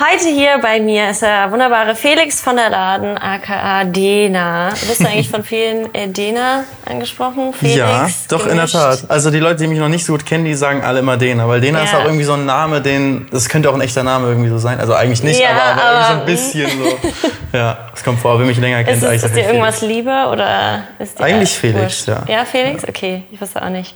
Heute hier bei mir ist der wunderbare Felix von der Laden, aka Dena. Bist du eigentlich von vielen äh, Dena angesprochen? Felix, ja, doch in der Tat. Also die Leute, die mich noch nicht so gut kennen, die sagen alle immer Dena, weil Dena Ja. ist auch irgendwie so ein Name, den das könnte auch ein echter Name irgendwie so sein. Also eigentlich nicht, Ja, aber, aber, aber- irgendwie so ein bisschen so. Ja, das kommt vor, wer mich länger kennt, Ist, es, ist dir Felix. irgendwas lieber oder ist dir Eigentlich Felix, wurscht? ja. Ja, Felix? Okay, ich wusste auch nicht.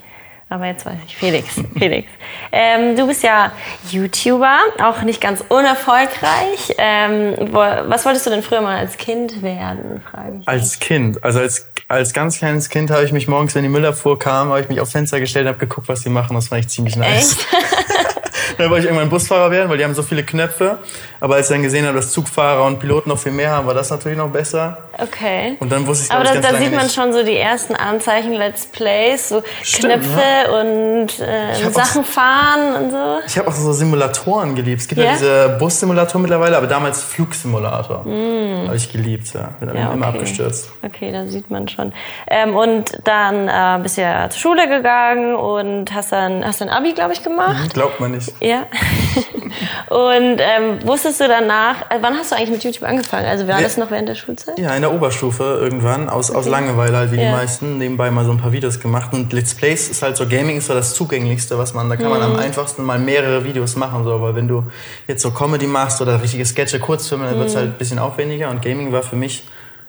Aber jetzt weiß ich. Felix, Felix. Ähm, du bist ja YouTuber, auch nicht ganz unerfolgreich. Ähm, wo, was wolltest du denn früher mal als Kind werden, frage ich. Als Kind, also als, als ganz kleines Kind habe ich mich morgens, wenn die Müllabfuhr kam, habe ich mich aufs Fenster gestellt und habe geguckt, was die machen. Das fand ich ziemlich nice. Echt? Dann wollte ich irgendwann Busfahrer werden, weil die haben so viele Knöpfe. Aber als ich dann gesehen habe, dass Zugfahrer und Piloten noch viel mehr haben, war das natürlich noch besser. Okay. Und dann wusste ich, Aber da, da sieht man nicht. schon so die ersten Anzeichen, Let's Plays, so Stimmt, Knöpfe und äh, hab auch- Sachen fahren und so. Ich habe auch so Simulatoren geliebt. Es gibt ja, Ja? diese Bussimulator mittlerweile, aber damals Flugsimulator. Habe ich geliebt, ja. Bin Mm. Ja, immer okay. abgestürzt. Okay, da sieht man schon. Ähm, und dann äh, bist du ja zur Schule gegangen und hast dann hast dann Abi, glaube ich, gemacht. Glaubt man nicht. Ja. und ähm, wusstest du danach, äh, wann hast du eigentlich mit YouTube angefangen? Also war Ja. das noch während der Schulzeit? Ja, in der Oberstufe irgendwann, aus, aus Langeweile halt wie Ja. die meisten, nebenbei mal so ein paar Videos gemacht. Und Let's Plays ist halt so, Gaming ist so das Zugänglichste, was man, da kann man Mhm. am einfachsten mal mehrere Videos machen, so. Weil wenn du jetzt so Comedy machst oder richtige Sketche, Kurzfilme, dann Mhm. halt ein bisschen aufwendiger. Und Gaming war für mich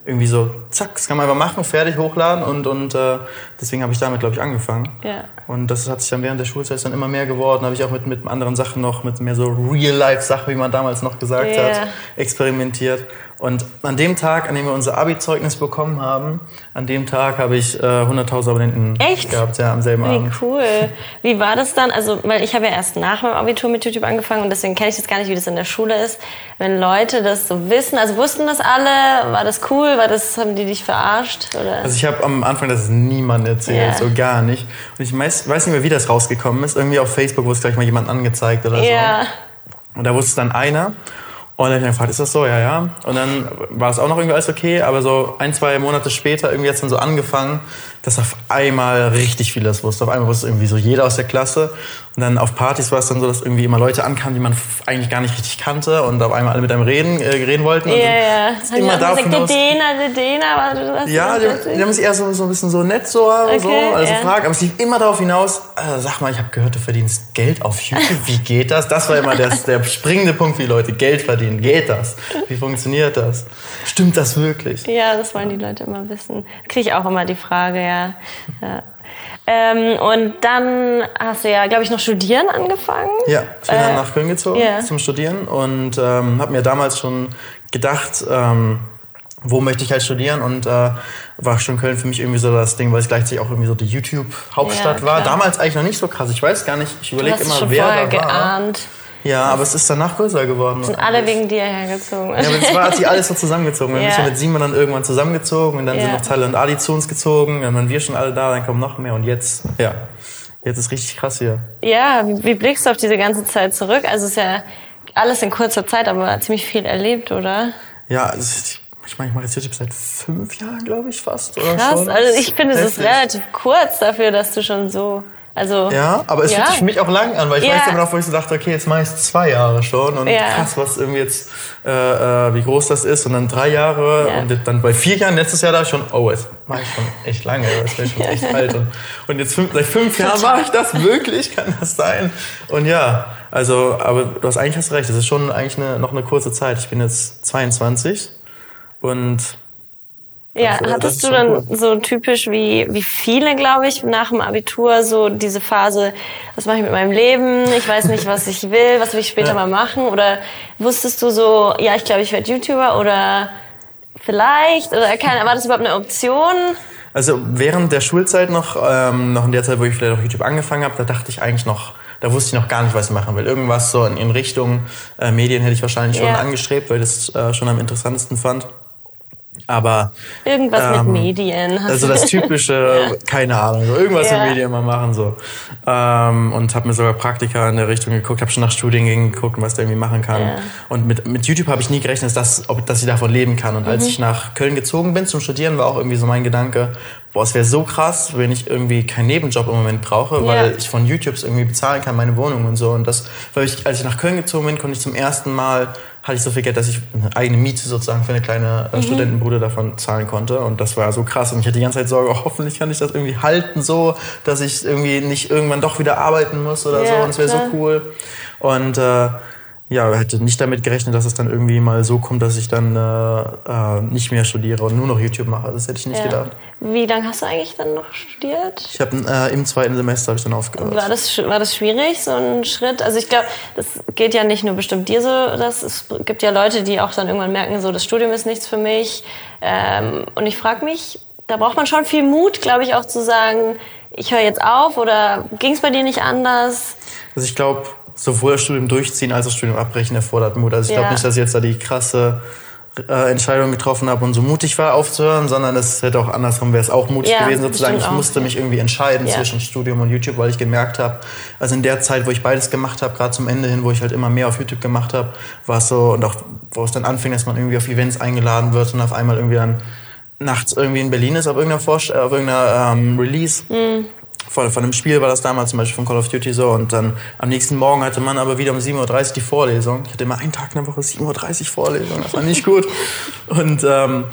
irgendwie so, zack, das kann man einfach machen, fertig, hochladen und, und äh, deswegen habe ich damit, glaube ich, angefangen. Ja. Und das hat sich dann während der Schulzeit dann immer mehr geworden. Habe ich auch mit, mit anderen Sachen noch, mit mehr so Real-Life-Sachen, wie man damals noch gesagt Ja. hat, experimentiert. Und an dem Tag, an dem wir unser Abi-Zeugnis bekommen haben, an dem Tag habe ich äh, 100.000 Abonnenten Echt? gehabt, ja, am selben Wie Abend. cool. Wie war das dann? Also, weil ich habe ja erst nach meinem Abitur mit YouTube angefangen und deswegen kenne ich das gar nicht, wie das in der Schule ist. Wenn Leute das so wissen, also wussten das alle, war das cool, war das, haben die dich verarscht? Oder? Also ich habe am Anfang das niemandem erzählt, Ja. so gar nicht. Und ich weiß, weiß nicht mehr, wie das rausgekommen ist. Irgendwie auf Facebook wurde es gleich mal jemand angezeigt oder so. ja. Und da wusste es dann einer. Und dann hab ich gefragt, ist das so? Ja, ja. Und dann war es auch noch irgendwie alles okay, aber so ein, zwei Monate später irgendwie es dann so angefangen, dass auf einmal richtig viel das wusste. Auf einmal wusste irgendwie so jeder aus der Klasse. Und dann auf Partys war es dann so, dass irgendwie immer Leute ankamen, die man eigentlich gar nicht richtig kannte und auf einmal alle mit einem reden, äh, reden wollten. Ja, ja. Haben immer davon gesagt, aus, der Dena, der Dena, was, was ja, die, die haben sich eher so, so ein bisschen so nett so, so Okay, also ja. fragen, aber es lief immer darauf hinaus, äh, sag mal, ich habe gehört, du verdienst Geld auf YouTube, wie geht das? Das war immer der, der springende Punkt für die Leute, Geld verdienen, geht das? Wie funktioniert das? Stimmt das wirklich? Ja, das wollen die Leute immer wissen. Kriege ich auch immer die Frage, ja. Ja. Ähm, und dann hast du ja, glaube ich, noch studieren angefangen. Ja, ich bin Äh, dann nach Köln gezogen ja. zum Studieren und ähm, habe mir damals schon gedacht, ähm, wo möchte ich halt studieren und äh, war schon Köln für mich irgendwie so das Ding, weil es gleichzeitig auch irgendwie so die YouTube-Hauptstadt Ja, war. Damals eigentlich noch nicht so krass. Ich weiß gar nicht, ich überlege immer, schon wer vorher da war. geahnt. Ja, aber es ist danach größer geworden. Sind alle wegen dir hergezogen. Ja, aber es war, hat sich alles so zusammengezogen. Wir Ja. sind ja mit Simon dann irgendwann zusammengezogen und dann sind Ja. noch Tyler und Ali zu uns gezogen, dann waren wir schon alle da, dann kommen noch mehr und jetzt, ja, jetzt ist richtig krass hier. Ja, wie, wie blickst du auf diese ganze Zeit zurück? Also es ist ja alles in kurzer Zeit, aber ziemlich viel erlebt, oder? Ja, ist, ich meine, ich mache jetzt YouTube seit fünf Jahren, glaube ich, fast. Oder Krass, schon. also ich finde, es ist relativ kurz dafür, dass du schon so, also Ja, aber es Ja. fühlt sich für mich auch lang an, weil ich Ja. weiß immer noch, wo ich so dachte, okay, jetzt mache ich es zwei Jahre schon und Ja. krass, was irgendwie jetzt, äh, äh, wie groß das ist und dann drei Jahre Ja. und dann bei vier Jahren, letztes Jahr da schon, oh, jetzt mache ich schon echt lange, das bin schon echt alt und, und jetzt fünf, seit fünf Jahren mache ich das wirklich, kann das sein? Und ja, also, aber du hast eigentlich hast recht, das ist schon eigentlich eine, noch eine kurze Zeit. Ich bin jetzt 22 und Ja, das hattest du schon dann cool. so typisch wie, wie viele, glaube ich, nach dem Abitur so diese Phase, was mache ich mit meinem Leben? Ich weiß nicht, was ich will, was will ich später Ja. mal machen? Oder wusstest du so, ja, ich glaube, ich werde YouTuber oder vielleicht? Oder keine, war das überhaupt eine Option? Also während der Schulzeit noch, ähm, noch in der Zeit, wo ich vielleicht auf YouTube angefangen habe, da dachte ich eigentlich noch, da wusste ich noch gar nicht, was ich machen will. Irgendwas so in, in Richtung äh, Medien hätte ich wahrscheinlich schon Ja. angestrebt, weil ich das äh, schon am interessantesten fand. Aber Irgendwas mit Ähm, Medien. also das typische, keine Ahnung, so irgendwas Ja. in Medien mal machen so. Ähm, und habe mir sogar Praktika in der Richtung geguckt, habe schon nach Studiengängen geguckt, was der irgendwie machen kann. Ja. Und mit, mit YouTube habe ich nie gerechnet, dass, ob, dass ich davon leben kann. Und Mhm. als ich nach Köln gezogen bin zum Studieren, war auch irgendwie so mein Gedanke, boah, es wäre so krass, wenn ich irgendwie keinen Nebenjob im Moment brauche, Ja. weil ich von YouTubes irgendwie bezahlen kann, meine Wohnung und so. Und das, weil ich, als ich nach Köln gezogen bin, konnte ich zum ersten Mal, hatte ich so viel Geld, dass ich eine eigene Miete sozusagen für eine kleine Mhm. äh, Studentenbude davon zahlen konnte. Und das war so krass. Und ich hatte die ganze Zeit Sorge, oh, hoffentlich kann ich das irgendwie halten so, dass ich irgendwie nicht irgendwann doch wieder arbeiten muss oder so. Ja, Und es wäre so cool. Und äh, ja, hätte nicht damit gerechnet, dass es dann irgendwie mal so kommt, dass ich dann äh, äh, nicht mehr studiere und nur noch YouTube mache. Das hätte ich nicht Ja. gedacht. Wie lange hast du eigentlich dann noch studiert? Ich habe äh, im zweiten Semester habe ich dann aufgehört. War das, war das schwierig, so ein Schritt? Also ich glaube, das geht ja nicht nur bestimmt dir so, dass es gibt ja Leute, die auch dann irgendwann merken, so das Studium ist nichts für mich. Ähm, und ich frage mich, da braucht man schon viel Mut, glaube ich, auch zu sagen, ich höre jetzt auf oder ging es bei dir nicht anders? Also ich glaube, sowohl das Studium durchziehen als auch das Studium abbrechen erfordert Mut. Also ich Ja. glaube nicht, dass ich jetzt da die krasse äh, Entscheidung getroffen habe und so mutig war aufzuhören, sondern es hätte auch andersrum wäre es auch mutig Ja, gewesen sozusagen. Ich auch, musste ja. mich irgendwie entscheiden zwischen Studium und YouTube, weil ich gemerkt habe, also in der Zeit, wo ich beides gemacht habe, gerade zum Ende hin, wo ich halt immer mehr auf YouTube gemacht habe, war es so und auch wo es dann anfing, dass man irgendwie auf Events eingeladen wird und auf einmal irgendwie dann nachts irgendwie in Berlin ist auf irgendeiner, Vorst auf irgendeiner ähm, Release. Von, von einem Spiel war das damals zum Beispiel von Call of Duty so. Und dann am nächsten Morgen hatte man aber wieder um 7.30 Uhr die Vorlesung. Ich hatte immer einen Tag in der Woche 7.30 Uhr Vorlesung. Das war nicht gut. Und ähm,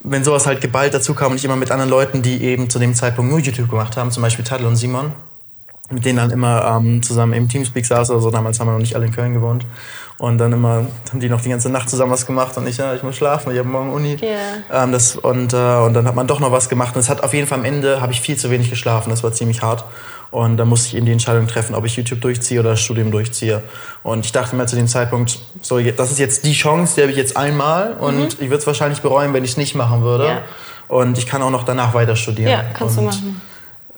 wenn sowas halt geballt dazu kam und ich immer mit anderen Leuten, die eben zu dem Zeitpunkt nur YouTube gemacht haben, zum Beispiel Tadl und Simon, mit denen dann immer ähm, zusammen im Teamspeak saß oder so. Damals haben wir noch nicht alle in Köln gewohnt. Und dann immer haben die noch die ganze Nacht zusammen was gemacht und ich, ja, ich muss schlafen, ich habe morgen Uni. Ja. Ähm, das, und, äh, und dann hat man doch noch was gemacht. Und es hat auf jeden Fall am Ende, habe ich viel zu wenig geschlafen. Das war ziemlich hart. Und da musste ich eben die Entscheidung treffen, ob ich YouTube durchziehe oder das Studium durchziehe. Und ich dachte mir zu dem Zeitpunkt, so, das ist jetzt die Chance, die habe ich jetzt einmal. Und ich würde es wahrscheinlich bereuen, wenn ich es nicht machen würde. Mhm. Ja. Und ich kann auch noch danach weiter studieren. Ja, kannst und, du machen.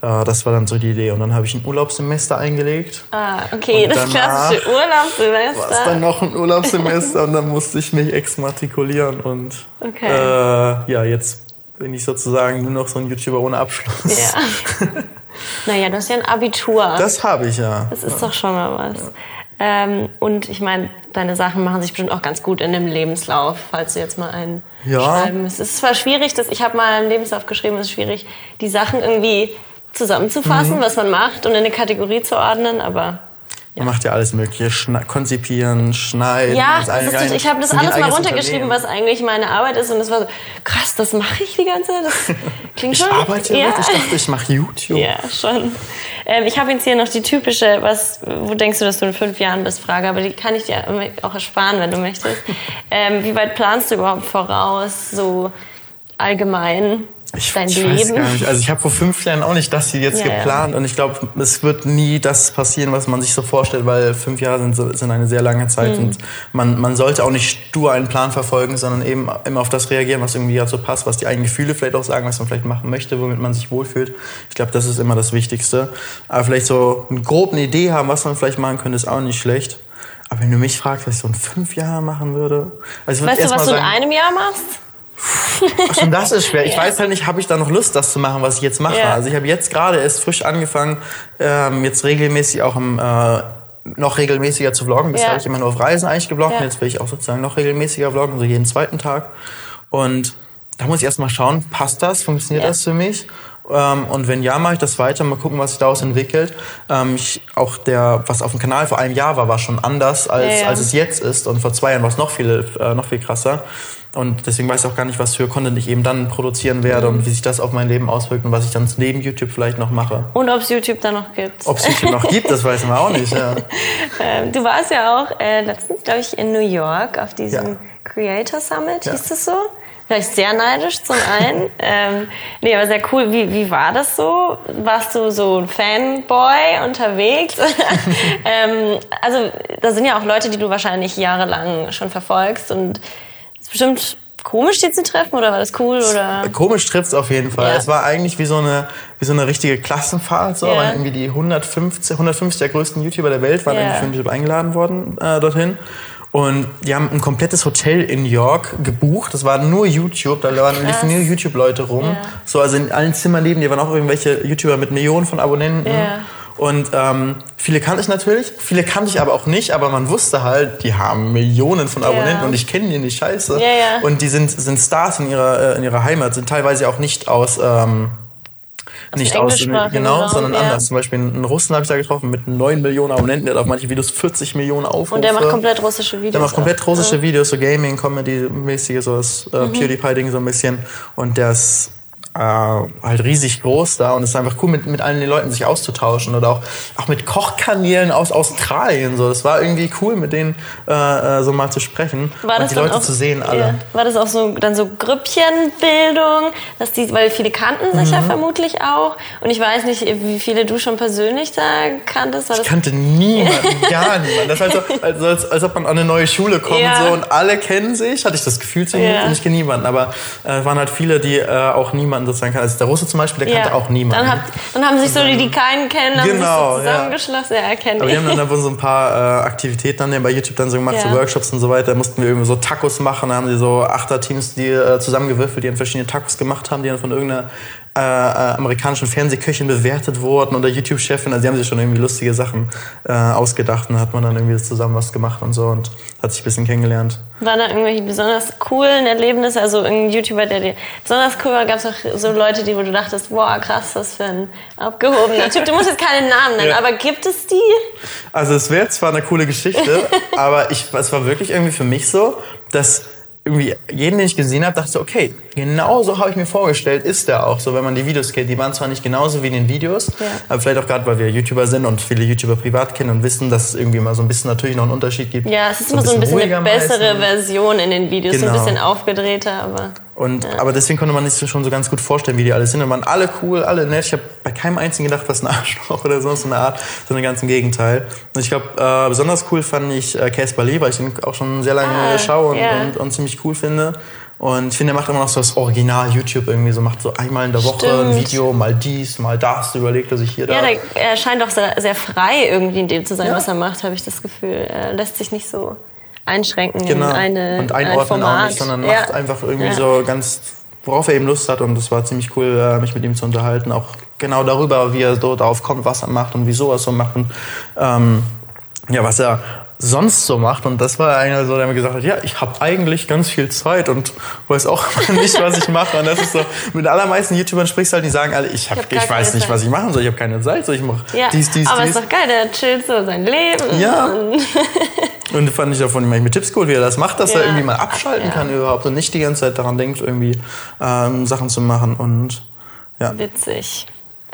Äh, das war dann so die Idee. Und dann habe ich ein Urlaubssemester eingelegt. Ah, okay, das klassische war es Urlaubssemester. dann noch ein Urlaubssemester und dann musste ich mich exmatrikulieren. Und Okay. äh, ja, jetzt bin ich sozusagen nur noch so ein YouTuber ohne Abschluss. Ja. naja, du hast ja ein Abitur. Das habe ich ja. Das ist doch schon mal was. Ähm, und ich meine, deine Sachen machen sich bestimmt auch ganz gut in dem Lebenslauf, falls du jetzt mal einen Ja. schreiben müsst. Es ist zwar schwierig, dass ich habe mal einen Lebenslauf geschrieben, es ist schwierig, die Sachen irgendwie zusammenzufassen, was man macht und in eine Kategorie zu ordnen, aber Man macht ja alles Mögliche. Schna konzipieren, schneiden. ja, ist, ich habe das alles mal runtergeschrieben, was eigentlich meine Arbeit ist und es war so, krass, das mache ich die ganze Zeit, das klingt Ich schon. arbeite ja. Ich dachte, ich mache YouTube. Ja, schon. Ähm, ich habe jetzt hier noch die typische, was, wo denkst du, dass du in fünf Jahren bist, Frage, aber die kann ich dir auch ersparen, wenn du möchtest. Ähm, wie weit planst du überhaupt voraus, so allgemein Ich, dein ich Leben? weiß gar nicht. Also ich habe vor fünf Jahren auch nicht das hier jetzt Ja, ja. geplant und ich glaube, es wird nie das passieren, was man sich so vorstellt, weil fünf Jahre sind, sind eine sehr lange Zeit Mhm. und man, man sollte auch nicht stur einen Plan verfolgen, sondern eben immer auf das reagieren, was irgendwie so passt, was die eigenen Gefühle vielleicht auch sagen, was man vielleicht machen möchte, womit man sich wohlfühlt. Ich glaube, das ist immer das Wichtigste. Aber vielleicht so eine grobe Idee haben, was man vielleicht machen könnte, ist auch nicht schlecht. Aber wenn du mich fragst, was ich so in fünf Jahren machen würde, also ich Weißt du, was mal du in sagen, einem Jahr machst? Ach, schon das ist schwer. Ich weiß halt nicht, habe ich da noch Lust, das zu machen, was ich jetzt mache. Ja. Also ich habe jetzt gerade erst frisch angefangen, ähm, jetzt regelmäßig auch im, äh, noch regelmäßiger zu vloggen. Bisher Ja. habe ich immer nur auf Reisen eigentlich gebloggt Ja. jetzt will ich auch sozusagen noch regelmäßiger vloggen, so jeden zweiten Tag. Und da muss ich erst mal schauen, passt das, funktioniert Ja. das für mich? Ähm, und wenn ja, mache ich das weiter, mal gucken, was sich daraus entwickelt. Ähm, ich, auch der, was auf dem Kanal vor einem Jahr war, war schon anders, als, Ja, ja. als es jetzt ist. Und vor zwei Jahren war es noch viel, äh, noch viel krasser. Und deswegen weiß ich auch gar nicht, was für Content ich eben dann produzieren werde und wie sich das auf mein Leben auswirkt und was ich dann neben YouTube vielleicht noch mache. Und ob es YouTube da noch gibt. Ob es YouTube noch gibt, das weiß man auch nicht. Ja. Ähm, du warst ja auch äh, letztens, glaube ich, in New York auf diesem Ja. Creator Summit, Ja. hieß das so? Vielleicht sehr neidisch zum einen. ähm, nee, aber sehr cool. Wie, wie war das so? Warst du so ein Fanboy unterwegs? ähm, also da sind ja auch Leute, die du wahrscheinlich jahrelang schon verfolgst und es ist bestimmt komisch, die zu treffen oder war das cool oder? Komisch trifft's auf jeden Fall. Ja. Es war eigentlich wie so eine, wie so eine richtige Klassenfahrt. So. Ja. Waren irgendwie die 150, 150 der größten YouTuber der Welt waren Ja. irgendwie eingeladen worden äh, dorthin. Und die haben ein komplettes Hotel in New York gebucht. Das war nur YouTube. Da waren liefen nur YouTube-Leute rum. Ja. So, also in allen Zimmern neben dir waren auch irgendwelche YouTuber mit Millionen von Abonnenten. Ja. Und ähm, viele kannte ich natürlich, viele kannte ich aber auch nicht, aber man wusste halt, die haben Millionen von Abonnenten Ja. und ich kenne die nicht scheiße. Und die sind, sind Stars in ihrer, äh, in ihrer Heimat, sind teilweise auch nicht aus, ähm, nicht aus, genau, sondern ja. anders. Zum Beispiel einen Russen habe ich da getroffen mit 9 Millionen Abonnenten, der hat auf manche Videos 40 Millionen Aufrufe. Und der macht komplett russische Videos. Der macht komplett russische Videos, so Gaming, Comedy-mäßige, so das äh, mhm. PewDiePie-Ding so ein bisschen. Und der ist äh, halt riesig groß da und es ist einfach cool, mit, mit allen den Leuten sich auszutauschen oder auch, auch mit Kochkanälen aus Australien. So. Das war irgendwie cool, mit denen äh, äh so mal zu sprechen war und die Leute auch, zu sehen alle. Ja. War das auch so dann so Grüppchenbildung, dass die, weil viele kannten sich mhm. ja vermutlich auch und ich weiß nicht, wie viele du schon persönlich da kanntest. Ich kannte niemanden, gar niemanden. Das ist halt so, also als, als ob man an eine neue Schule kommt ja. so, und alle kennen sich, hatte ich das Gefühl zu ja. und ich kenne niemanden, aber äh, waren halt viele, die äh, auch niemanden sozusagen kann. Also der Russe zum Beispiel, der kannte auch niemanden. Dann, hat, dann haben sich so die, die keinen kennen, haben genau, sich so zusammengeschlossen. Ja. ja, erkennen. Aber wir haben dann, dann so ein paar äh, Aktivitäten dann bei YouTube dann so gemacht, ja. so Workshops und so weiter. Da mussten wir irgendwie so Tacos machen. Da haben sie so Achterteams, die äh, zusammengewürfelt, die dann verschiedene Tacos gemacht haben, die dann von irgendeiner äh, äh, amerikanischen Fernsehköchin bewertet wurden oder YouTube-Chefin. Also die haben sich schon irgendwie lustige Sachen äh, ausgedacht und hat man dann irgendwie zusammen was gemacht und so und hat sich ein bisschen kennengelernt. Waren da irgendwelche besonders coolen Erlebnisse? Also irgendein YouTuber, der dir besonders cool war, gab es auch so Leute, die, wo du dachtest, boah, krass, was für ein abgehobener Typ. Du musst jetzt keinen Namen nennen, ja. aber gibt es die? Also es wäre zwar eine coole Geschichte, aber ich, es war wirklich irgendwie für mich so, dass irgendwie jeden, den ich gesehen habe, dachte so, okay, genau so habe ich mir vorgestellt, ist der auch so, wenn man die Videos kennt. Die waren zwar nicht genauso wie in den Videos, ja. aber vielleicht auch gerade, weil wir YouTuber sind und viele YouTuber privat kennen und wissen, dass es irgendwie mal so ein bisschen natürlich noch einen Unterschied gibt. Ja, es ist so immer so ein bisschen eine bessere meistens. Version in den Videos, genau. so ein bisschen aufgedrehter, aber... Und, ja. Aber deswegen konnte man sich schon so ganz gut vorstellen, wie die alle sind. Und waren alle cool, alle nett. Ich habe bei keinem einzigen gedacht, was ein Arschloch oder sonst eine Art, sondern ganz im Gegenteil. Und ich glaube, äh, besonders cool fand ich äh, Casper Lee, weil ich ihn auch schon sehr lange ah, schaue und, yeah. und, und, ziemlich cool finde. Und ich finde, er macht immer noch so das Original YouTube irgendwie so, macht so einmal in der Woche Stimmt. ein Video, mal dies, mal das, überlegt er sich hier ja, da. Ja, er scheint auch sehr, sehr frei irgendwie in dem zu sein, ja. was er macht, habe ich das Gefühl. Er lässt sich nicht so einschränken genau. in eine Und einordnen ein auch nicht, sondern ja. macht einfach irgendwie ja. so ganz, worauf er eben Lust hat. Und das war ziemlich cool, äh, mich mit ihm zu unterhalten. Auch genau darüber, wie er so darauf kommt, was er macht und wieso er es so macht. Und, ähm, ja, was er sonst so macht. Und das war einer so, der mir gesagt hat, ja, ich habe eigentlich ganz viel Zeit und weiß auch nicht, was ich mache. Und das ist so, mit den allermeisten YouTubern sprichst du halt, die sagen alle, ich, hab, ich, hab ich weiß nicht, Zeit. was ich machen soll, ich habe keine Zeit, so ich mache ja, dies, dies, aber dies. ist doch geil, der chillt so sein Leben. Ja. und fand ich auch von ihm mit Tipps gut, wie er das macht, dass ja. er irgendwie mal abschalten ja. kann überhaupt und nicht die ganze Zeit daran denkt, irgendwie ähm, Sachen zu machen und ja. Witzig.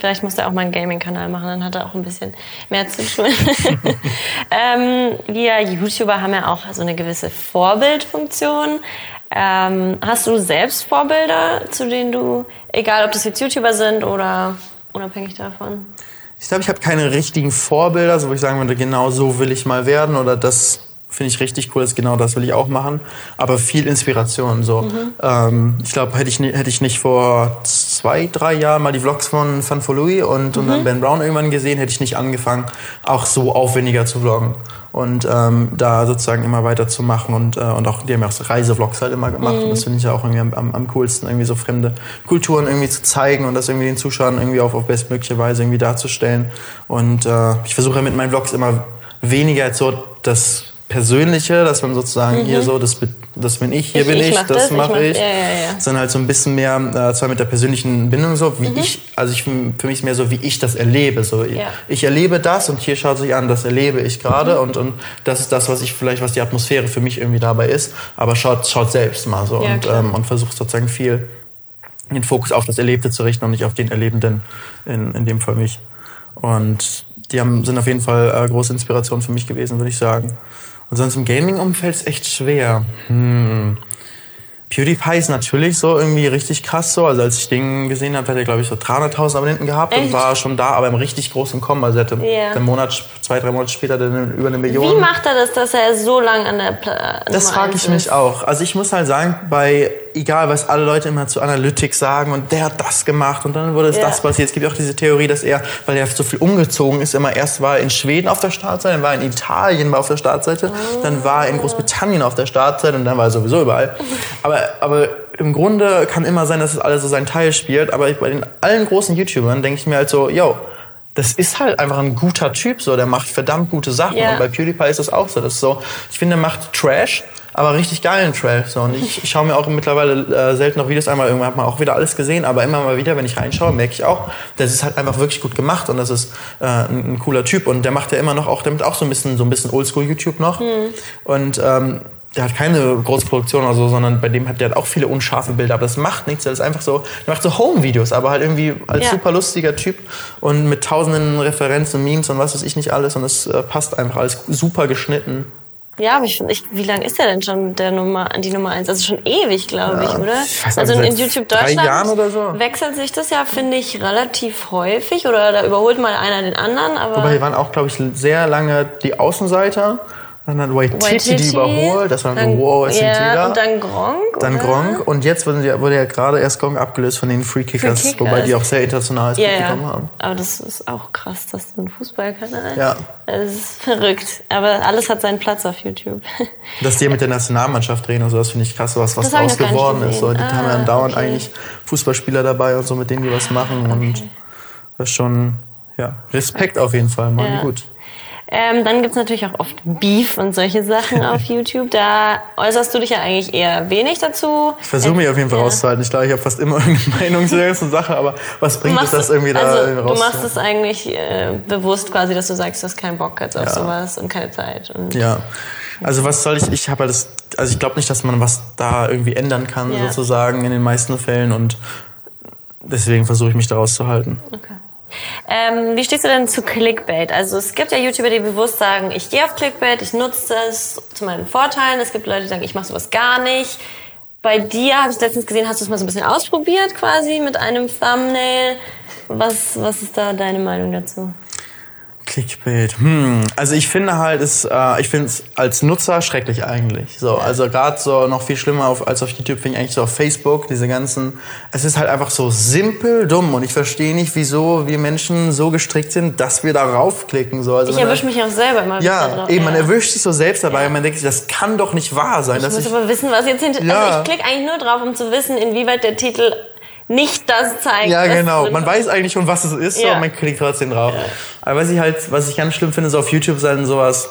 Vielleicht muss er auch mal einen Gaming-Kanal machen, dann hat er auch ein bisschen mehr zu tun. ähm, wir YouTuber haben ja auch so eine gewisse Vorbildfunktion. Ähm, hast du selbst Vorbilder, zu denen du, egal ob das jetzt YouTuber sind oder unabhängig davon? Ich glaube, ich habe keine richtigen Vorbilder, so wo ich sagen würde, genau so will ich mal werden oder das finde ich richtig cool, ist genau das will ich auch machen. Aber viel Inspiration. So, mhm. ähm, ich glaube, hätte ich hätte ich nicht vor zwei, drei Jahren mal die Vlogs von Fan for Louis und, mhm. und dann mhm. Ben Brown irgendwann gesehen, hätte ich nicht angefangen, auch so aufwendiger zu vloggen und ähm, da sozusagen immer weiter zu machen und äh, und auch die haben ja auch so Reisevlogs halt immer gemacht mhm. und das finde ich ja auch irgendwie am, am, am coolsten irgendwie so fremde Kulturen irgendwie zu zeigen und das irgendwie den Zuschauern irgendwie auf, auf bestmögliche Weise irgendwie darzustellen und äh, ich versuche mit meinen Vlogs immer weniger als so das Persönliche, dass man sozusagen mhm. hier so, das, das bin ich, hier ich, bin ich, ich mach das, das mache ich. ich. Ja, ja, ja. Sondern halt so ein bisschen mehr, äh, zwar mit der persönlichen Bindung so, wie mhm. ich, also ich, für mich ist mehr so, wie ich das erlebe. So, ich erlebe das und hier schaut sich an, das erlebe ich gerade mhm. und, und das ist das, was ich vielleicht, was die Atmosphäre für mich irgendwie dabei ist. Aber schaut, schaut selbst mal so und, ähm, und versucht sozusagen viel den Fokus auf das Erlebte zu richten und nicht auf den Erlebenden, in, in dem Fall mich. Und die haben, sind auf jeden Fall äh, große Inspiration für mich gewesen, würde ich sagen. Und sonst im Gaming-Umfeld ist echt schwer. Hm. PewDiePie ist natürlich so irgendwie richtig krass so. Also als ich den gesehen habe, hat er glaube ich so 300.000 Abonnenten gehabt Echt? und war schon da, aber im richtig großen Kommen. Also er hatte yeah. einen Monat, zwei, drei Monate später dann über eine Million. Wie macht er das, dass er so lange an der Pla Das frage ich mich auch. Also ich muss halt sagen, bei egal was alle Leute immer zu Analytics sagen und der hat das gemacht und dann wurde es yeah. das passiert. Es gibt auch diese Theorie, dass er, weil er so viel umgezogen ist, immer erst war in Schweden auf der Startseite, dann war er in Italien war auf der Startseite, oh. dann war er in Großbritannien auf der Startseite und dann war er sowieso überall. Aber, aber im Grunde kann immer sein, dass es alles so seinen Teil spielt. Aber bei den allen großen YouTubern denke ich mir halt so, yo, das ist halt einfach ein guter Typ, so, der macht verdammt gute Sachen. Yeah. Und bei PewDiePie ist das auch so. Das ist so, ich finde, er macht Trash, aber richtig geilen Trash. So. Und ich, ich schaue mir auch mittlerweile äh, selten noch Videos einmal, irgendwann hat man auch wieder alles gesehen, aber immer mal wieder, wenn ich reinschaue, merke ich auch, das ist halt einfach wirklich gut gemacht und das ist äh, ein, ein cooler Typ und der macht ja immer noch auch damit auch so ein bisschen so ein bisschen Oldschool YouTube noch. Hm. Und ähm, der hat keine große Produktion oder so, sondern bei dem hat der hat auch viele unscharfe Bilder, aber das macht nichts. Das ist einfach so, der macht so Home-Videos, aber halt irgendwie als Ja. super lustiger Typ und mit tausenden Referenzen, Memes und was weiß ich nicht alles und es äh, passt einfach alles super geschnitten. Ja, aber ich, finde, ich, wie lange ist der denn schon der Nummer, die Nummer eins? Also schon ewig, glaube ich, oder? ich weiß also in YouTube Deutschland so. wechselt sich das ja, finde ich, relativ häufig oder da überholt mal einer den anderen, aber Wobei hier waren auch, glaube ich, sehr lange die Außenseiter. Dann hat Waititi die überholt. Das war dann so, wow, die ja? Und dann Gronk. Dann oder? Gronk und jetzt wurde, ja- wurde ja gerade erst Gronk abgelöst von den Free Kickers, Free Kickers. wobei die auch sehr international Ja, bekommen ja. haben. Aber das ist auch krass, dass so ein Fußballkanal. Ja. Das ist verrückt. Aber alles hat seinen Platz auf YouTube. Dass die mit der Nationalmannschaft reden und so, das finde ich krass, was, was Das draus geworden ist. So, die gesehen. haben ja Ah, dauernd okay. eigentlich Fußballspieler dabei und so, mit denen die was machen. Und das ist schon, ja, Respekt auf jeden Fall, machen Ja. gut. Ähm, dann gibt's natürlich auch oft Beef und solche Sachen auf YouTube. Da äußerst du dich ja eigentlich eher wenig dazu. Ich versuche mich auf jeden Fall Ja. rauszuhalten. Ich glaube, ich habe fast immer irgendeine Meinung zu der ganzen Sache, aber was bringt es, das irgendwie da also, irgendwie du machst es eigentlich äh, bewusst quasi, dass du sagst, du hast keinen Bock jetzt auf Ja. sowas und keine Zeit. Und Ja. Also was soll ich, ich habe halt das, also ich glaube nicht, dass man was da irgendwie ändern kann, Ja. sozusagen, in den meisten Fällen und deswegen versuche ich mich da rauszuhalten. Okay. Ähm, wie stehst du denn zu Clickbait? Also es gibt ja YouTuber, die bewusst sagen, ich gehe auf Clickbait, ich nutze das zu meinen Vorteilen. Es gibt Leute, die sagen, ich mache sowas gar nicht. Bei dir habe ich letztens gesehen, hast du es mal so ein bisschen ausprobiert quasi mit einem Thumbnail. Was, was ist da deine Meinung dazu? Clickbait. Hm. Also ich finde halt, es, äh, ich finde es als Nutzer schrecklich eigentlich. So, also gerade so noch viel schlimmer auf, als auf YouTube finde ich eigentlich so auf Facebook diese ganzen. Es ist halt einfach so simpel dumm und ich verstehe nicht, wieso wir Menschen so gestrickt sind, dass wir darauf klicken. So, also Ich erwische mich auch selber immer wieder Ja, drauf. eben, man Ja. erwischt sich so selbst dabei und man denkt sich, das kann doch nicht wahr sein. Ich muss ich, aber wissen, was jetzt hinter... Ja. Also ich klicke eigentlich nur drauf, um zu wissen, inwieweit der Titel nicht das zeigt. Ja, genau. Man weiß eigentlich schon, was es ist, Ja. und man klickt trotzdem drauf. Aber was ich halt, was ich ganz schlimm finde, so auf YouTube sind sowas,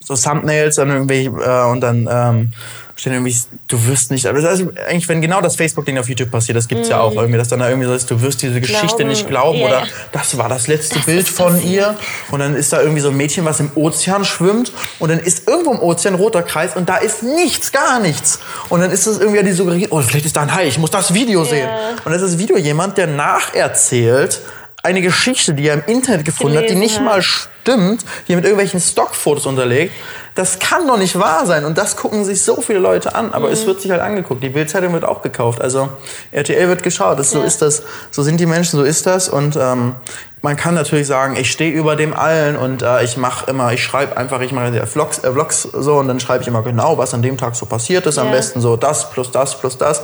so Thumbnails dann irgendwie, äh, und dann, ähm, stehen irgendwie, du wirst nicht, aber das ist eigentlich, wenn genau das Facebook-Ding auf YouTube passiert, das gibt's ja auch irgendwie, dass dann da irgendwie so ist, du wirst diese Geschichte. Glauben. nicht glauben Ja, oder ja. das war das letzte Das Bild von passiert. ihr und dann ist da irgendwie so ein Mädchen, was im Ozean schwimmt und dann ist irgendwo im Ozean roter Kreis und da ist nichts, gar nichts. Und dann ist es irgendwie die suggeriert, oh, vielleicht ist da ein Hai, ich muss das Video sehen. Und das ist das Video jemand, der nacherzählt eine Geschichte, die er im Internet gefunden hat, die Gelesen nicht hat. mal stimmt, die er mit irgendwelchen Stockfotos unterlegt. Das kann doch nicht wahr sein. Und das gucken sich so viele Leute an. Aber Mhm. es wird sich halt angeguckt. Die Bildzeitung wird auch gekauft. Also RTL wird geschaut. Das, So Ja. ist das. So sind die Menschen. So ist das. Und ähm, man kann natürlich sagen, ich stehe über dem allen und äh, ich mache immer, ich schreibe einfach, ich mache ja Vlogs, äh, Vlogs so und dann schreibe ich immer genau, was an dem Tag so passiert ist. Am Ja. besten so das plus das plus das.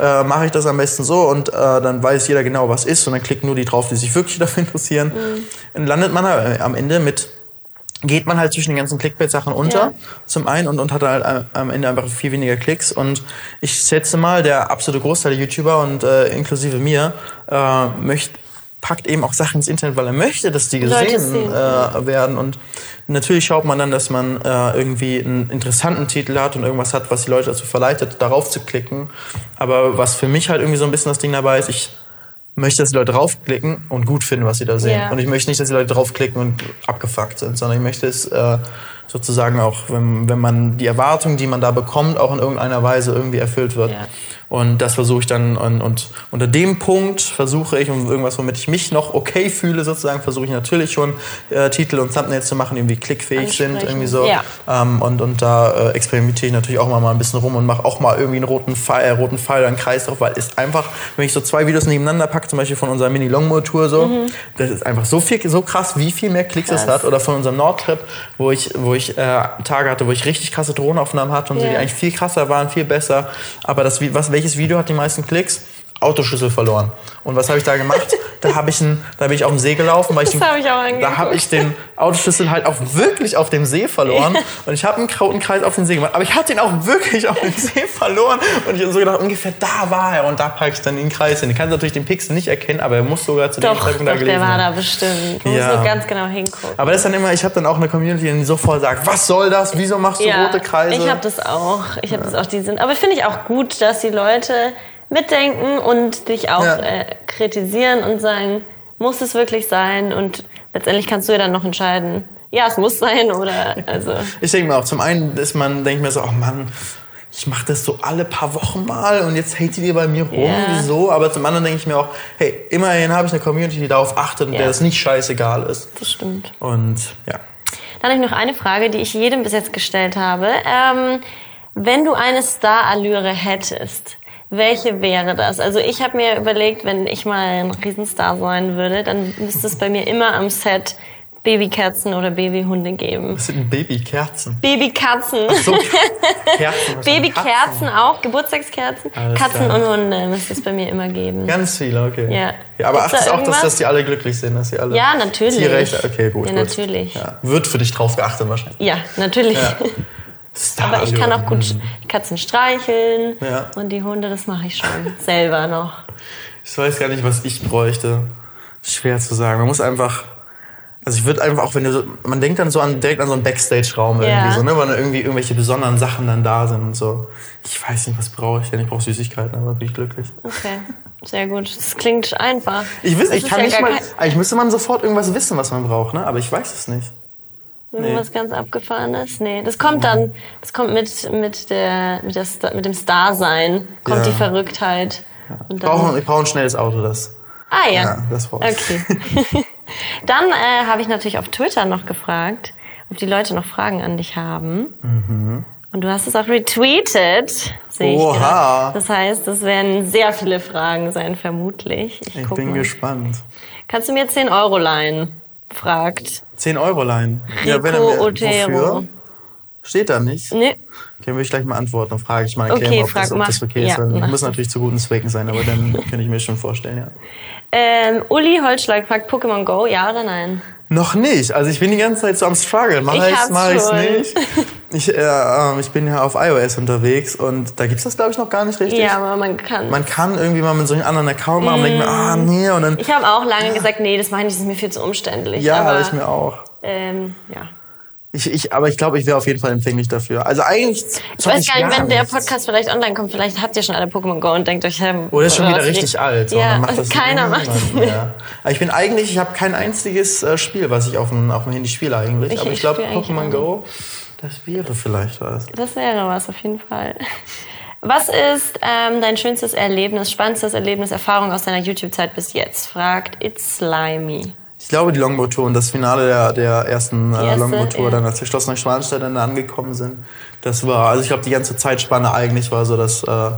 Äh, mache ich das am besten so und äh, dann weiß jeder genau, was ist und dann klicken nur die drauf, die sich wirklich dafür interessieren. Mhm. Dann landet man am Ende mit geht man halt zwischen den ganzen Clickbait-Sachen unter, Ja. zum einen, und, und hat halt am- am Ende einfach viel weniger Klicks. Und ich schätze mal, der absolute Großteil der YouTuber und äh, inklusive mir äh, möchte packt eben auch Sachen ins Internet, weil er möchte, dass die gesehen sehen, äh, werden. Und natürlich schaut man dann, dass man äh, irgendwie einen interessanten Titel hat und irgendwas hat, was die Leute dazu verleitet, darauf zu klicken. Aber was für mich halt irgendwie so ein bisschen das Ding dabei ist, ich möchte, dass die Leute draufklicken und gut finden, was sie da sehen. Ja. Und ich möchte nicht, dass die Leute draufklicken und abgefuckt sind, sondern ich möchte es äh, sozusagen auch, wenn, wenn man die Erwartung, die man da bekommt, auch in irgendeiner Weise irgendwie erfüllt wird. Ja. Und das versuche ich dann, und, und unter dem Punkt versuche ich, um irgendwas, womit ich mich noch okay fühle, sozusagen, versuche ich natürlich schon äh, Titel und Thumbnails zu machen, die irgendwie klickfähig sind, irgendwie so. Ja. Ähm, und, und da äh, experimentiere ich natürlich auch mal, mal ein bisschen rum und mache auch mal irgendwie einen roten Pfeil, äh, roten Pfeil oder einen Kreis drauf, weil es einfach, wenn ich so zwei Videos nebeneinander packe, zum Beispiel von unserer Mini-Longmo-Tour so, das ist einfach so viel, so krass, wie viel mehr Klicks es Mhm. Krass. hat. Oder von unserem Nordtrip, wo ich, wo ich äh, Tage hatte, wo ich richtig krasse Drohnenaufnahmen hatte und Ja. die eigentlich viel krasser waren, viel besser. Aber das, was, welches Video hat die meisten Klicks? Autoschlüssel verloren. Und was habe ich da gemacht? da habe ich ein, da bin ich auf dem See gelaufen, weil ich, Das den, habe ich da habe ich den Autoschlüssel halt auch wirklich auf dem See verloren. Und ich habe einen Krautenkreis auf den See gemacht. Aber ich hatte ihn auch wirklich auf dem See verloren. Und ich habe so gedacht, ungefähr da war er. Und da packe ich dann den Kreis hin. Ich kann natürlich den Pixel nicht erkennen, aber er muss sogar zu dem Zeitpunkt da doch, gelegen der war sein. da bestimmt. Du Ja. musst ganz genau hingucken. Aber das ist dann immer, ich habe dann auch eine Community, die sofort sagt, was soll das? Wieso machst du rote Kreise? Ich habe das auch. Ich habe das auch. Die sind. Aber finde ich auch gut, dass die Leute mitdenken und dich auch Ja. äh, kritisieren und sagen, muss es wirklich sein? Und letztendlich kannst du ja dann noch entscheiden, ja, es muss sein oder also. Ich denke mir auch, zum einen ist man, denke ich mir so, oh Mann, ich mache das so alle paar Wochen mal und jetzt hatet ihr bei mir rum, Ja. wieso? Aber zum anderen denke ich mir auch, hey, immerhin habe ich eine Community, die darauf achtet und Ja. der das nicht scheißegal ist. Das stimmt. Und ja. Dann habe ich noch eine Frage, die ich jedem bis jetzt gestellt habe. Ähm, wenn du eine Star-Allüre hättest, welche wäre das? Also ich habe mir überlegt, wenn ich mal ein Riesenstar sein würde, dann müsste es bei mir immer am Set Babykatzen oder Babyhunde geben. Das sind Babykerzen. Babykatzen. So, Kerzen. was Babykerzen auch, Geburtstagskerzen. Alles Katzen klar. und Hunde müsste es bei mir immer geben. Ganz viele, okay. Ja. aber Gibt's da achtest auch, dass, dass die alle glücklich sind, dass sie alle Ja, natürlich. Tierrechte, okay, gut. Ja, gut. natürlich. Ja. Wird für dich drauf geachtet wahrscheinlich. Ja, natürlich. Ja. Aber ich kann auch gut Katzen streicheln Ja. und die Hunde, das mache ich schon selber noch. Ich weiß gar nicht, was ich bräuchte. Schwer zu sagen. Man muss einfach. Also ich würde einfach auch, wenn du so, man denkt dann so an direkt an so einen Backstage-Raum Ja. irgendwie so, ne, weil da irgendwie irgendwelche besonderen Sachen dann da sind und so. Ich weiß nicht, was brauche ich denn? Ich brauche Süßigkeiten, aber bin ich glücklich. Okay, sehr gut. Das klingt einfach. Ich weiß, Das ich kann ja nicht mal, eigentlich müsste man sofort irgendwas wissen, was man braucht, ne, aber ich weiß es nicht. Irgendwas ganz abgefahrenes? Nee, das kommt dann, das kommt mit, mit der, mit der, mit dem Star-Sein, kommt Ja. die Verrücktheit. Und Ich brauche, brauche ein schnelles Auto, das. ah ja. Ja, das brauche ich. Okay. dann äh, habe ich natürlich auf Twitter noch gefragt, ob die Leute noch Fragen an dich haben. Mhm. Und du hast es auch retweetet, sehe ich Oha. Das heißt, das werden sehr viele Fragen sein, vermutlich. Ich, Ich guck bin mal. gespannt. Kannst du mir 10 Euro leihen? Fragt. 10 Euro leihen. Rico wenn er mir- Otero. wofür? Steht da nicht? Nee. Okay, will ich gleich mal antworten. Dann frage ich mal erklären, Okay, ob, das, ob das okay ist. Ja, mach muss natürlich zu guten Zwecken sein, aber dann kann ich mir schon vorstellen, ja. Ähm, Uli Holzschlag fragt Pokémon Go, ja oder nein? Noch nicht. Also ich bin die ganze Zeit so am Struggle. Mach Ich hab's mach ich's nicht. Ich, äh, ähm, ich bin ja auf iOS unterwegs und da gibt's das, glaube ich, noch gar nicht richtig. Ja, aber man kann. Man kann irgendwie mal mit so einem anderen Account machen und denkt mir, ah, nee, und dann, ich habe auch lange gesagt, nee, das meine ich, das ist mir viel zu umständlich. ja, aber ich mir auch. ähm, ja. Ich, ich, aber ich glaube, ich wäre auf jeden Fall empfänglich dafür. Also eigentlich. Ich weiß gar nicht, wenn der Podcast vielleicht online kommt, vielleicht habt ihr schon alle Pokémon Go und denkt euch, hey, Oder ist schon wieder richtig alt. so, Ja, dann macht das keiner macht das. Aber ich bin eigentlich, ich habe kein einziges äh, Spiel, was ich auf dem, auf dem Handy spiele eigentlich. Ich- aber ich ich glaube, Pokémon Go, das wäre vielleicht was. Das wäre was, auf jeden Fall. Was ist ähm, dein schönstes Erlebnis, spannendstes Erlebnis, Erfahrung aus deiner YouTube-Zeit bis jetzt? Fragt It's Slimy. Ich glaube, die Longboard-Tour und das Finale der, der ersten äh, erste, Longboard-Tour, ja. dann als wir Schloss Neuschwanstein dann angekommen sind, das war, also ich glaube, die ganze Zeitspanne eigentlich war so das, äh,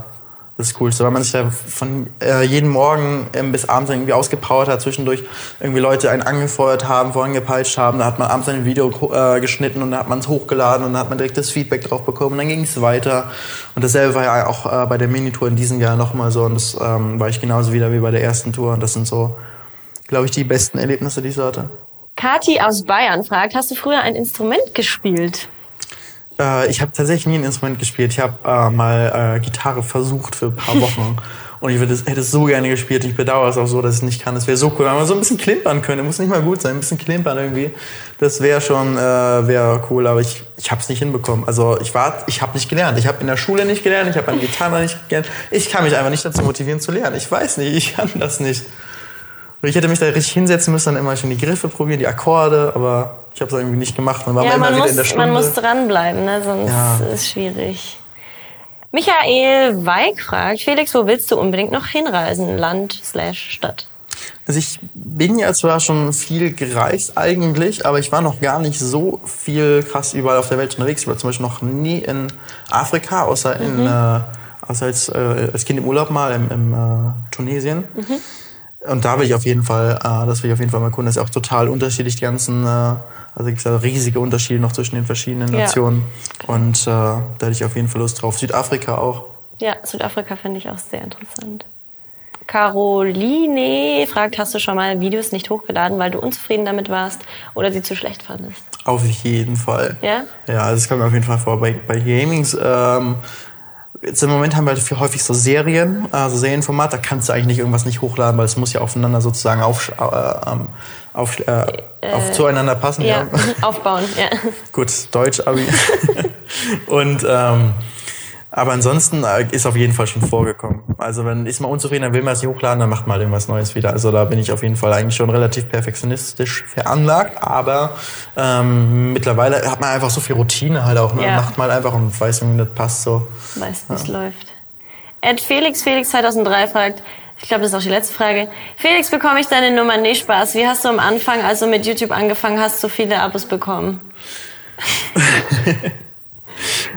das Coolste, weil man sich da von äh, jeden Morgen ähm, bis abends irgendwie ausgepowert hat, zwischendurch irgendwie Leute einen angefeuert haben, vorangepeitscht haben, da hat man abends ein Video äh, geschnitten und dann hat man es hochgeladen und dann hat man direkt das Feedback drauf bekommen und dann ging es weiter und dasselbe war ja auch äh, bei der Minitour in diesem Jahr nochmal so und das ähm, war ich genauso wieder wie bei der ersten Tour und das sind so, glaube ich, die besten Erlebnisse, die ich so hatte. Kati aus Bayern fragt, hast du früher ein Instrument gespielt? Äh, ich habe tatsächlich nie ein Instrument gespielt. Ich habe äh, mal äh, Gitarre versucht für ein paar Wochen. Und ich würde es- hätte es so gerne gespielt. Ich bedauere es auch so, dass ich es nicht kann. Das wäre so cool, wenn man so ein bisschen klimpern könnte. Muss nicht mal gut sein, ein bisschen klimpern irgendwie. Das wäre schon äh, wäre cool, aber ich, ich habe es nicht hinbekommen. Also ich war, ich habe nicht gelernt. Ich habe in der Schule nicht gelernt. Ich habe an Gitarre nicht gelernt. Ich kann mich einfach nicht dazu motivieren zu lernen. Ich weiß nicht, ich kann das nicht. Und ich hätte mich da richtig hinsetzen müssen, dann immer schon die Griffe probieren, die Akkorde, aber ich habe es irgendwie nicht gemacht. Dann war Ja, man immer man wieder muss, in der Stunde. man muss dranbleiben, ne? sonst Ja. ist es schwierig. Michael Weig fragt, Felix, wo willst du unbedingt noch hinreisen? Land slash Stadt. Also ich bin ja zwar schon viel gereist eigentlich, aber ich war noch gar nicht so viel krass überall auf der Welt unterwegs. Ich war zum Beispiel noch nie in Afrika, außer in äh, außer als, äh, als Kind im Urlaub mal im, im äh, Tunesien. Und da will ich auf jeden Fall, äh, das will ich auf jeden Fall mal erkunden. Das ist auch total unterschiedlich, die ganzen, äh, also gibt es ja riesige Unterschiede noch zwischen den verschiedenen Ja. Nationen. Und äh, da hätte ich auf jeden Fall Lust drauf. Südafrika auch. Ja, Südafrika finde ich auch sehr interessant. Caroline fragt, hast du schon mal Videos nicht hochgeladen, weil du unzufrieden damit warst oder sie zu schlecht fandest? Auf jeden Fall. Ja? Ja, also das kommt mir auf jeden Fall vor. Bei, bei Gamings, ähm, jetzt im Moment haben wir halt häufig so Serien, also Serienformat, da kannst du eigentlich nicht irgendwas nicht hochladen, weil es muss ja aufeinander sozusagen auf, äh, ähm, auf, äh, auf zueinander passen. Ja, aufbauen, ja. Gut, Deutsch, Abi. Und ähm, aber ansonsten äh, ist auf jeden Fall schon vorgekommen. Also wenn ist mal unzufrieden, dann will man es nicht hochladen, dann macht mal irgendwas Neues wieder. Also da bin ich auf jeden Fall eigentlich schon relativ perfektionistisch veranlagt. Aber ähm, mittlerweile hat man einfach so viel Routine halt auch. Ne? Ja. Macht mal einfach und weiß, wie das passt so. Weiß, wie es läuft. Ed Felix Felix 2003 fragt, ich glaube, das ist auch die letzte Frage. Felix, bekomme ich deine Nummer? Nee, Spaß. Wie hast du am Anfang, als du mit YouTube angefangen hast, so viele Abos bekommen?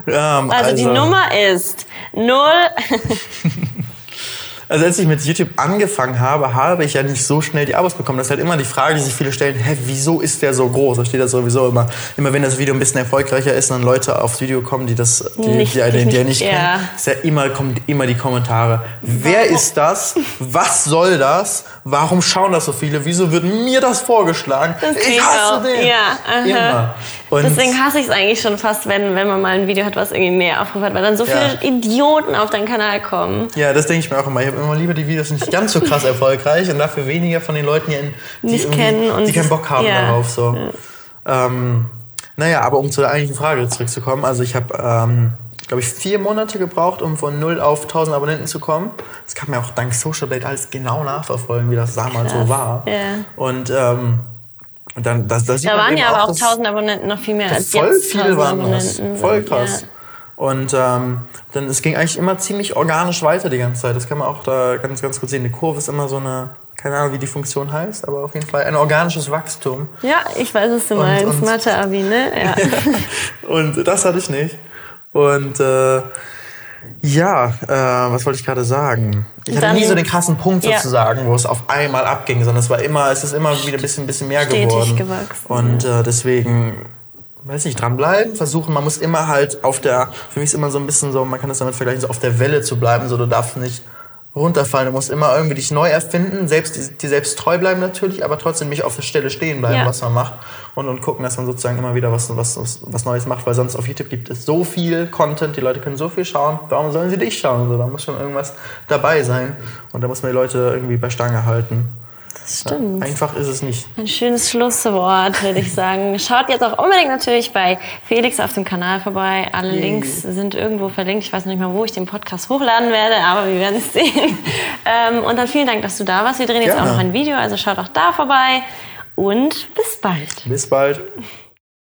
Ähm, Also, die Nummer ist null. Also als ich mit YouTube angefangen habe, habe ich ja nicht so schnell die Abos bekommen. Das ist halt immer die Frage, die sich viele stellen, hä, wieso ist der so groß? Da steht das sowieso immer, immer wenn das Video ein bisschen erfolgreicher ist und dann Leute aufs Video kommen, die das, die, Nicht- die, die, die, die nicht ja. kennen, ist ja immer, kommen immer die Kommentare. Wer ist das? Was soll das? Warum schauen das so viele? Wieso wird mir das vorgeschlagen? Das ich hasse auch. den. Ja. Immer. Und Deswegen hasse ich es eigentlich schon fast, wenn, wenn man mal ein Video hat, was irgendwie mehr Aufrufe hat, weil dann so Ja. viele Idioten auf deinen Kanal kommen. Ja, das denke ich mir auch immer. Immer lieber die Videos nicht ganz so krass erfolgreich und dafür weniger von den Leuten, die, die, Nicht kennen und- die keinen Bock haben ja. darauf. So. Ähm, naja, aber um zur eigentlichen Frage zurückzukommen. Also ich habe, ähm, glaube ich, vier Monate gebraucht, um von 0 auf 1000 Abonnenten zu kommen. Das kann man auch dank Social Blade alles genau nachverfolgen, wie das damals Krass. so war. Ja. Und ähm, und dann, das, das Da waren ja aber auch dass- 1000 Abonnenten noch viel mehr als voll jetzt. viele 1000 waren das. Voll krass. Ja. Und ähm, dann es ging eigentlich immer ziemlich organisch weiter die ganze Zeit. Das kann man auch da ganz, ganz gut sehen. Die Kurve ist immer so eine, keine Ahnung, wie die Funktion heißt, aber auf jeden Fall ein organisches Wachstum. Ja, ich weiß, was du meinst. Mathe-Abi, ne? Ja. Und das hatte ich nicht. Und äh, ja, äh, was wollte ich gerade sagen? Ich hatte Dann- nie so den krassen Punkt Ja. sozusagen, wo es auf einmal abging, sondern es war immer, es ist immer wieder ein bisschen, bisschen mehr Stetig geworden. gewachsen, Und äh, deswegen, weiß nicht, dranbleiben, versuchen. Man muss immer halt auf der, für mich ist immer so ein bisschen so, man kann das damit vergleichen, so auf der Welle zu bleiben. So, du darfst nicht runterfallen. Du musst immer irgendwie dich neu erfinden, selbst dir selbst treu bleiben natürlich, aber trotzdem nicht auf der Stelle stehen bleiben, Ja. was man macht und, und gucken, dass man sozusagen immer wieder was, was, was, was Neues macht, weil sonst auf YouTube gibt es so viel Content, die Leute können so viel schauen, warum sollen sie dich schauen? So, da muss schon irgendwas dabei sein und da muss man die Leute irgendwie bei Stange halten. Das stimmt. Einfach ist es nicht. Ein schönes Schlusswort, würde ich sagen. Schaut jetzt auch unbedingt natürlich bei Felix auf dem Kanal vorbei. Alle Yay. Links sind irgendwo verlinkt. Ich weiß noch nicht mal, wo ich den Podcast hochladen werde, aber wir werden es sehen. Ähm, und dann vielen Dank, dass du da warst. Wir drehen jetzt Gerne. auch noch ein Video, also schaut auch da vorbei. Und bis bald. Bis bald.